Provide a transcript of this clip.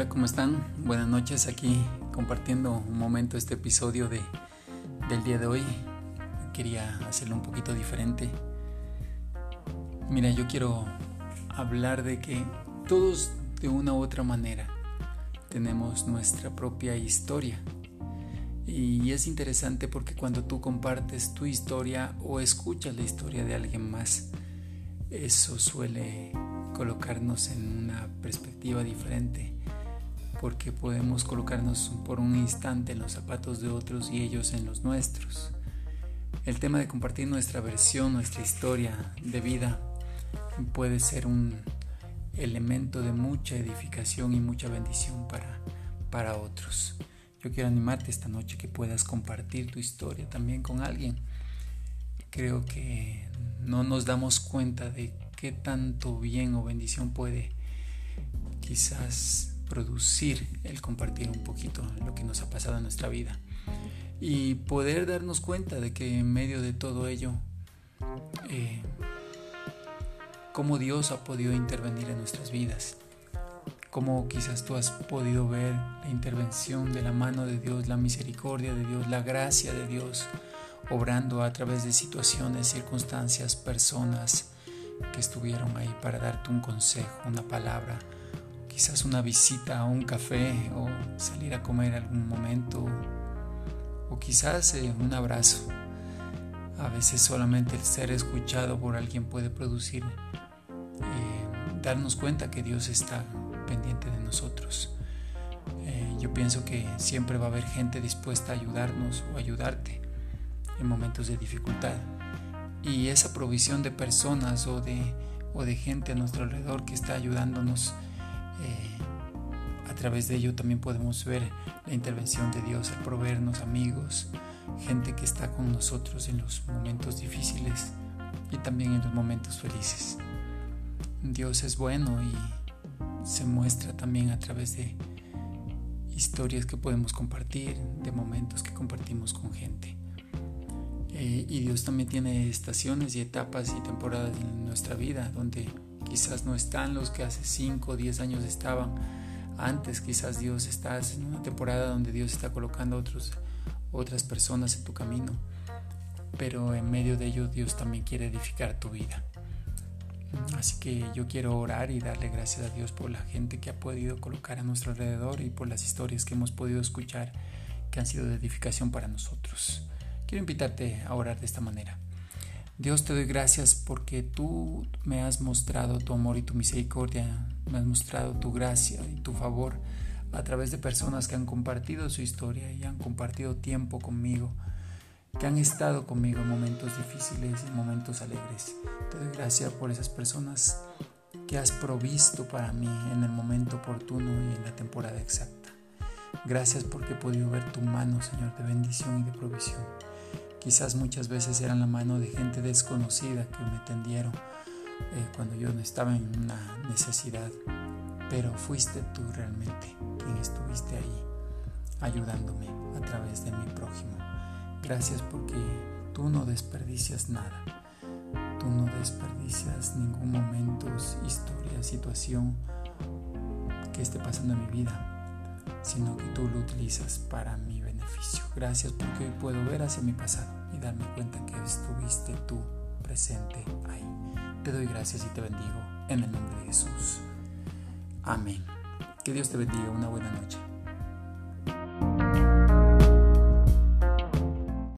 Hola, ¿cómo están? Buenas noches aquí compartiendo un momento este episodio de, del día de hoy. Quería hacerlo un poquito diferente. Mira, yo quiero hablar de que todos de una u otra manera tenemos nuestra propia historia. Y es interesante porque cuando tú compartes tu historia o escuchas la historia de alguien más, eso suele colocarnos en una perspectiva diferente porque podemos colocarnos por un instante en los zapatos de otros y ellos en los nuestros. El tema de compartir nuestra versión, nuestra historia de vida puede ser un elemento de mucha edificación y mucha bendición para, para otros. Yo quiero animarte esta noche que puedas compartir tu historia también con alguien. Creo que no nos damos cuenta de qué tanto bien o bendición puede quizás producir el compartir un poquito lo que nos ha pasado en nuestra vida. Y poder darnos cuenta de que en medio de todo ello, eh, cómo Dios ha podido intervenir en nuestras vidas, cómo quizás tú has podido ver la intervención de la mano de Dios, la misericordia de Dios, la gracia de Dios, obrando a través de situaciones, circunstancias, personas que estuvieron ahí para darte un consejo, una palabra, quizás una visita a un café o salir a comer algún momento o quizás eh, un abrazo. A veces solamente el ser escuchado por alguien puede producir, eh, darnos cuenta que Dios está pendiente de nosotros. Eh, yo pienso que siempre va a haber gente dispuesta a ayudarnos o ayudarte en momentos de dificultad. Y esa provisión de personas o de, o de gente a nuestro alrededor que está ayudándonos eh, a través de ello también podemos ver la intervención de Dios al proveernos amigos, gente que está con nosotros en los momentos difíciles y también en los momentos felices. Dios es bueno y se muestra también a través de historias que podemos compartir, de momentos que compartimos con gente. Eh, y Dios también tiene estaciones y etapas y temporadas en nuestra vida donde quizás no están los que hace 5 o 10 años estaban. Antes quizás Dios está en una temporada donde Dios está colocando otros, otras personas en tu camino. Pero en medio de ello Dios también quiere edificar tu vida. Así que yo quiero orar y darle gracias a Dios por la gente que ha podido colocar a nuestro alrededor y por las historias que hemos podido escuchar que han sido de edificación para nosotros. Quiero invitarte a orar de esta manera. Dios te doy gracias porque tú me has mostrado tu amor y tu misericordia, me has mostrado tu gracia y tu favor a través de personas que han compartido su historia y han compartido tiempo conmigo, que han estado conmigo en momentos difíciles y en momentos alegres. Te doy gracias por esas personas que has provisto para mí en el momento oportuno y en la temporada exacta. Gracias porque he podido ver tu mano, Señor, de bendición y de provisión. Quizás muchas veces eran la mano de gente desconocida que me tendieron eh, cuando yo estaba en una necesidad, pero fuiste tú realmente quien estuviste ahí ayudándome a través de mi prójimo. Gracias porque tú no desperdicias nada, tú no desperdicias ningún momento, historia, situación que esté pasando en mi vida, sino que tú lo utilizas para mi beneficio. Gracias porque hoy puedo ver hacia mi pasado y darme cuenta que estuviste tú presente ahí. Te doy gracias y te bendigo en el nombre de Jesús. Amén. Que Dios te bendiga. Una buena noche.